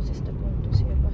pues con tu sierva.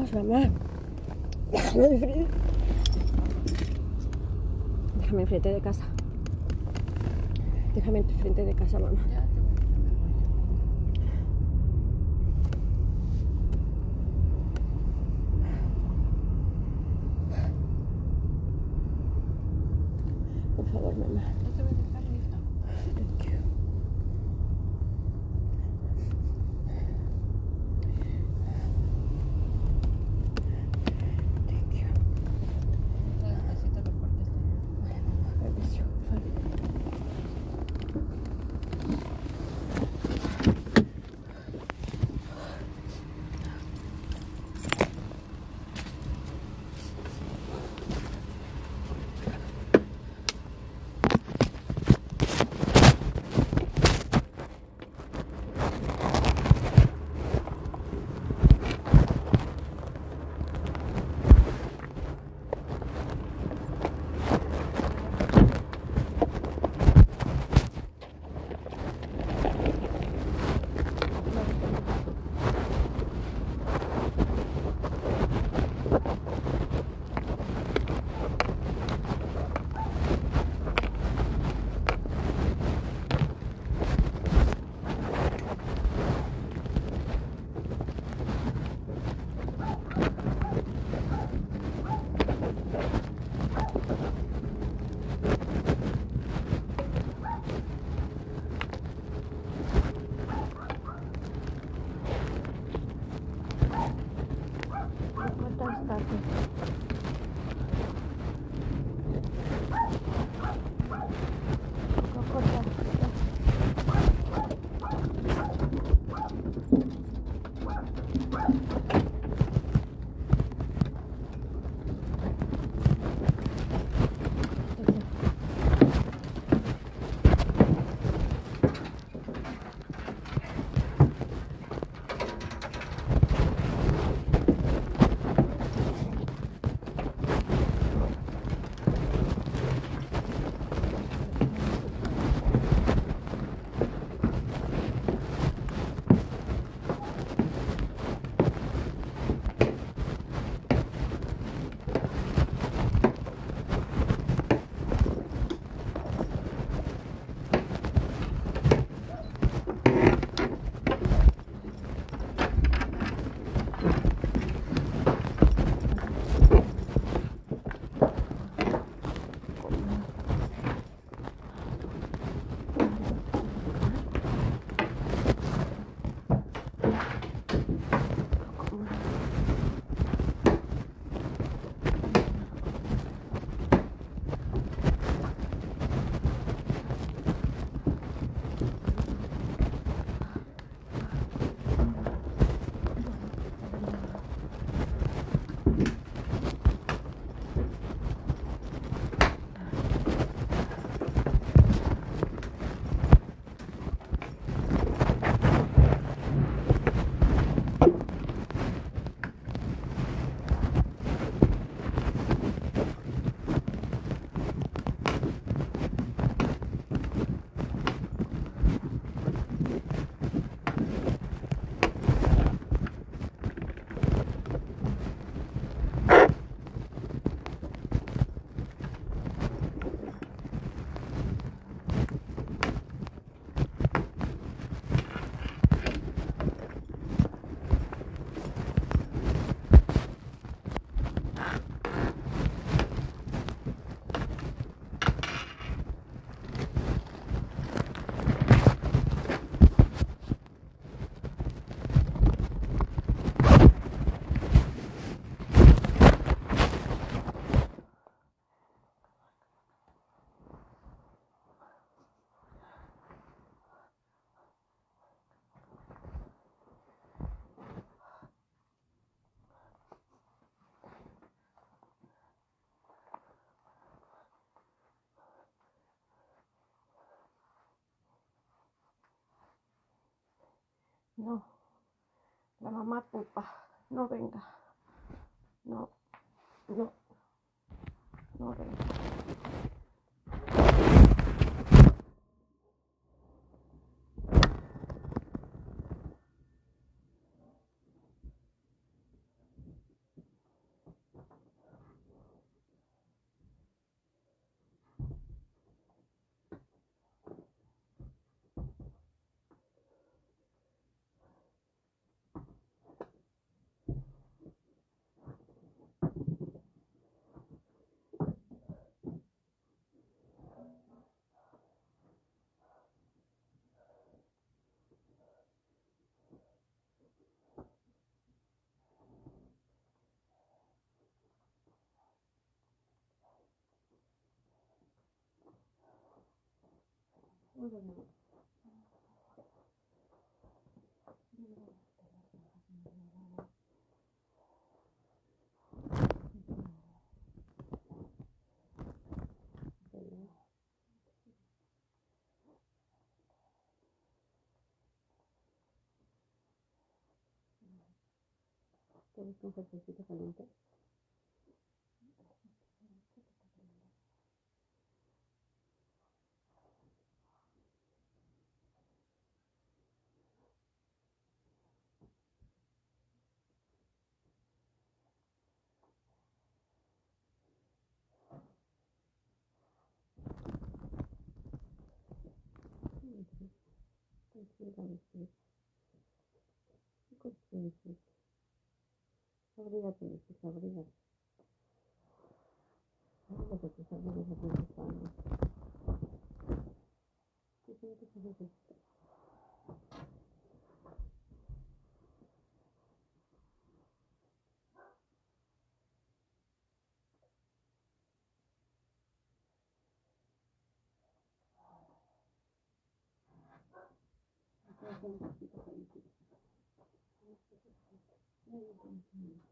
vamos, mamá. Déjame enfrente. Déjame enfrente de casa. Déjame enfrente de casa, mamá. No. La mamá pupa. No venga. No. No. No venga. ¿Quieres un cafecito caliente? Tranquila, mi chiquita. Consciente. Abrígate, abrígate. ¿Qué sientes? Thank you.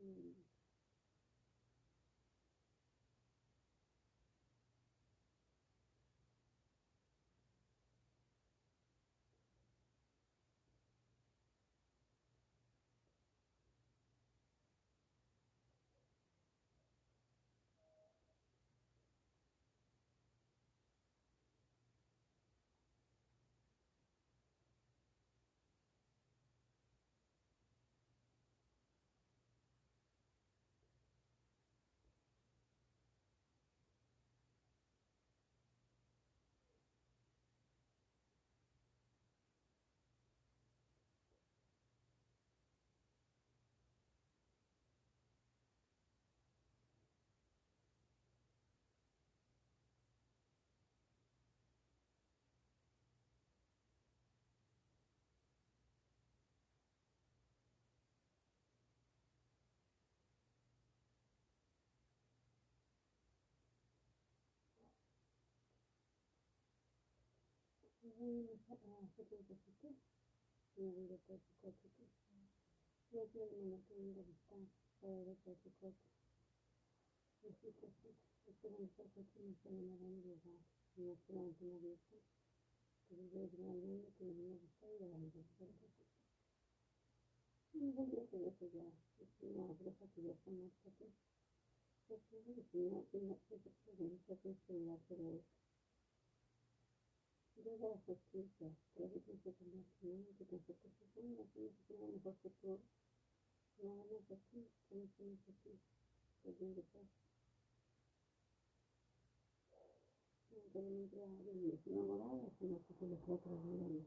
嗯。Bueno, hace れが補給者、テレビ不足の免疫の不足、そんな親戚の補足、長野先、天心先、個人物は、本当に水はあるんです。守られそのことのことは見えない。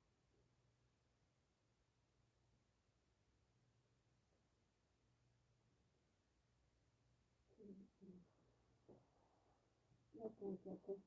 по.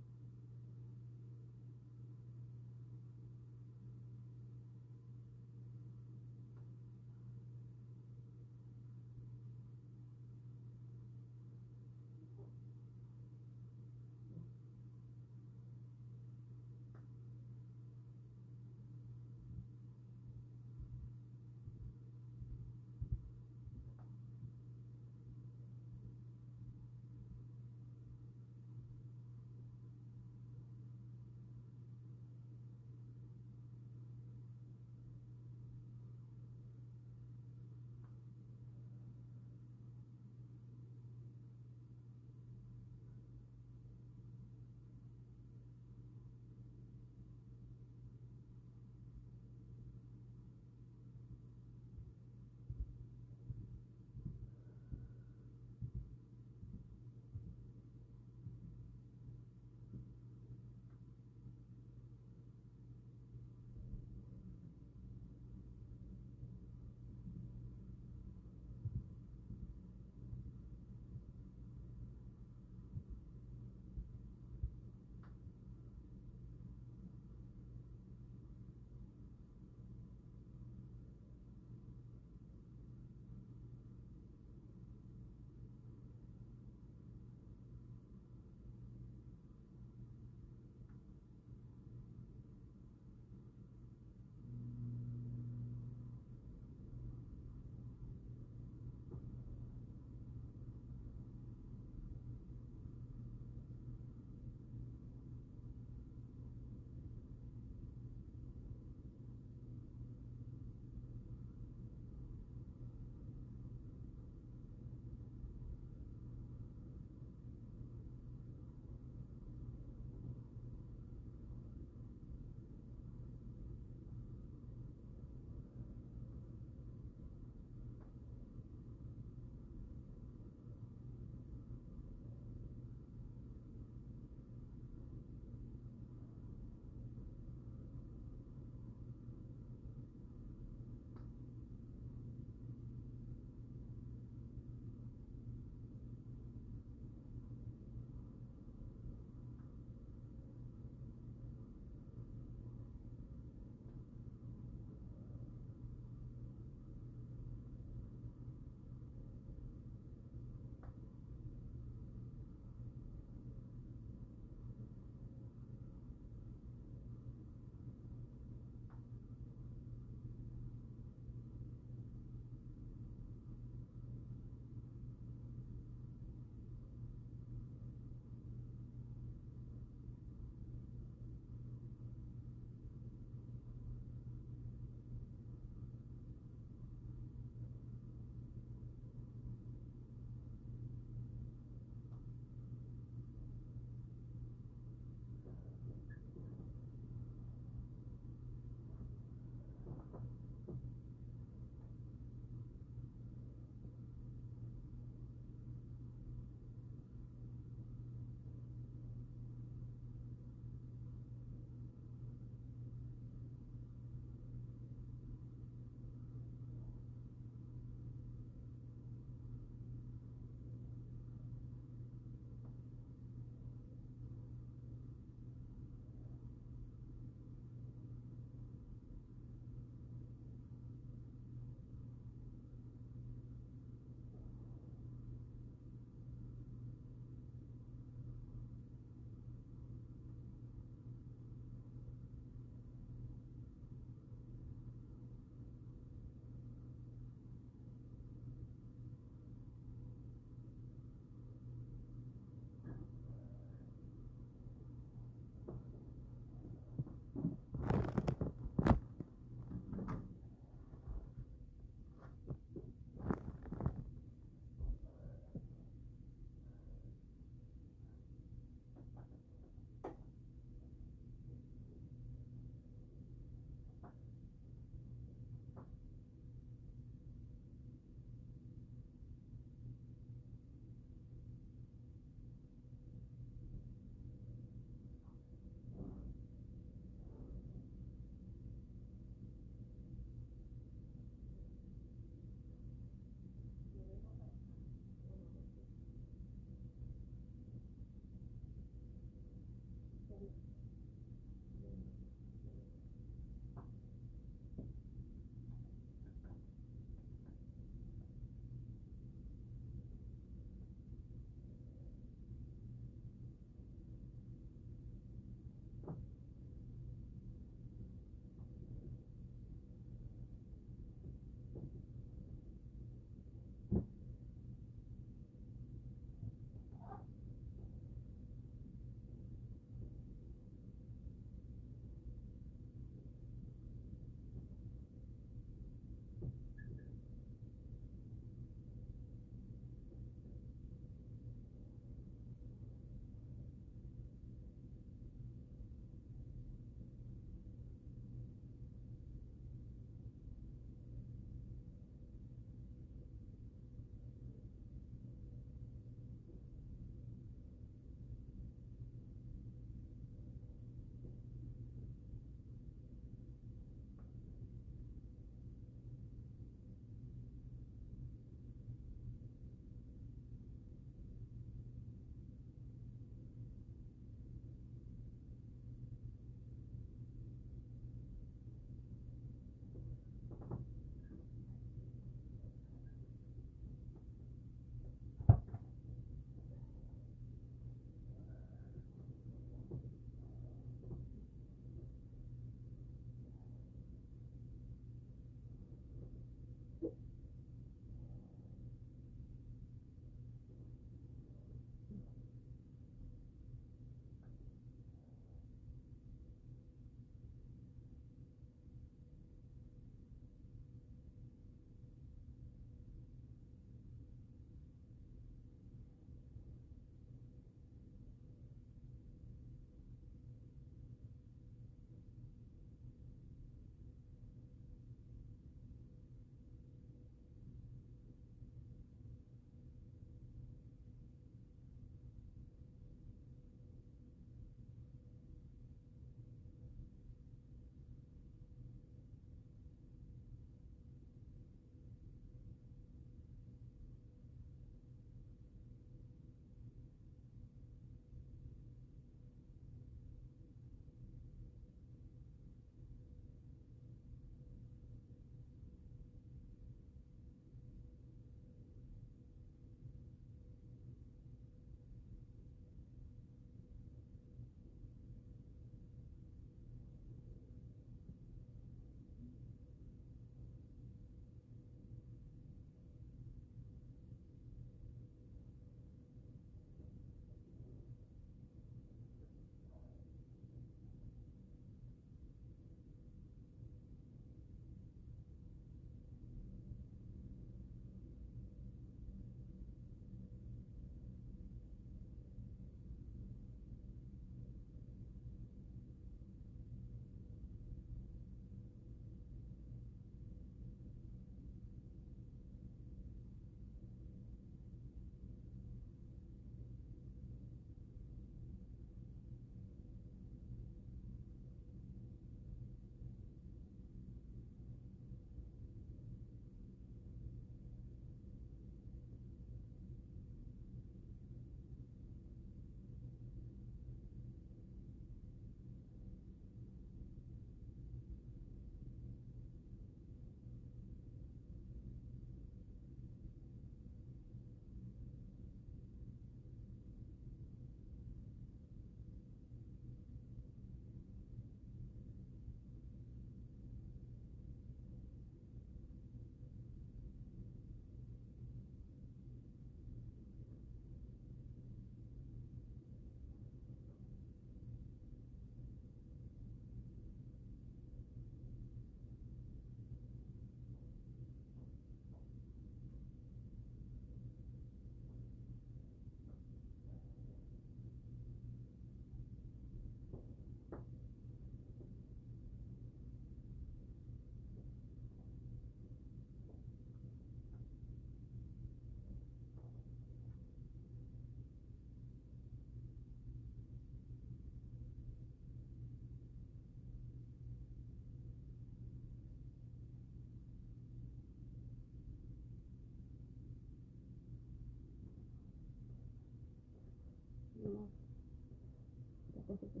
私た、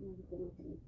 なてますね。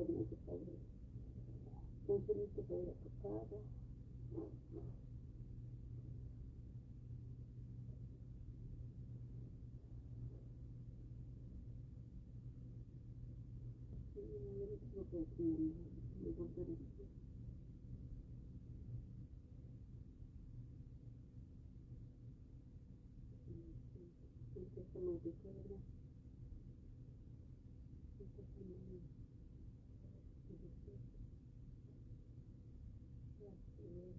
fermi che fai non finite per la portata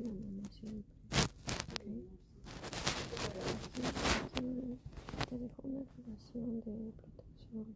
Te dejo una relación de protección.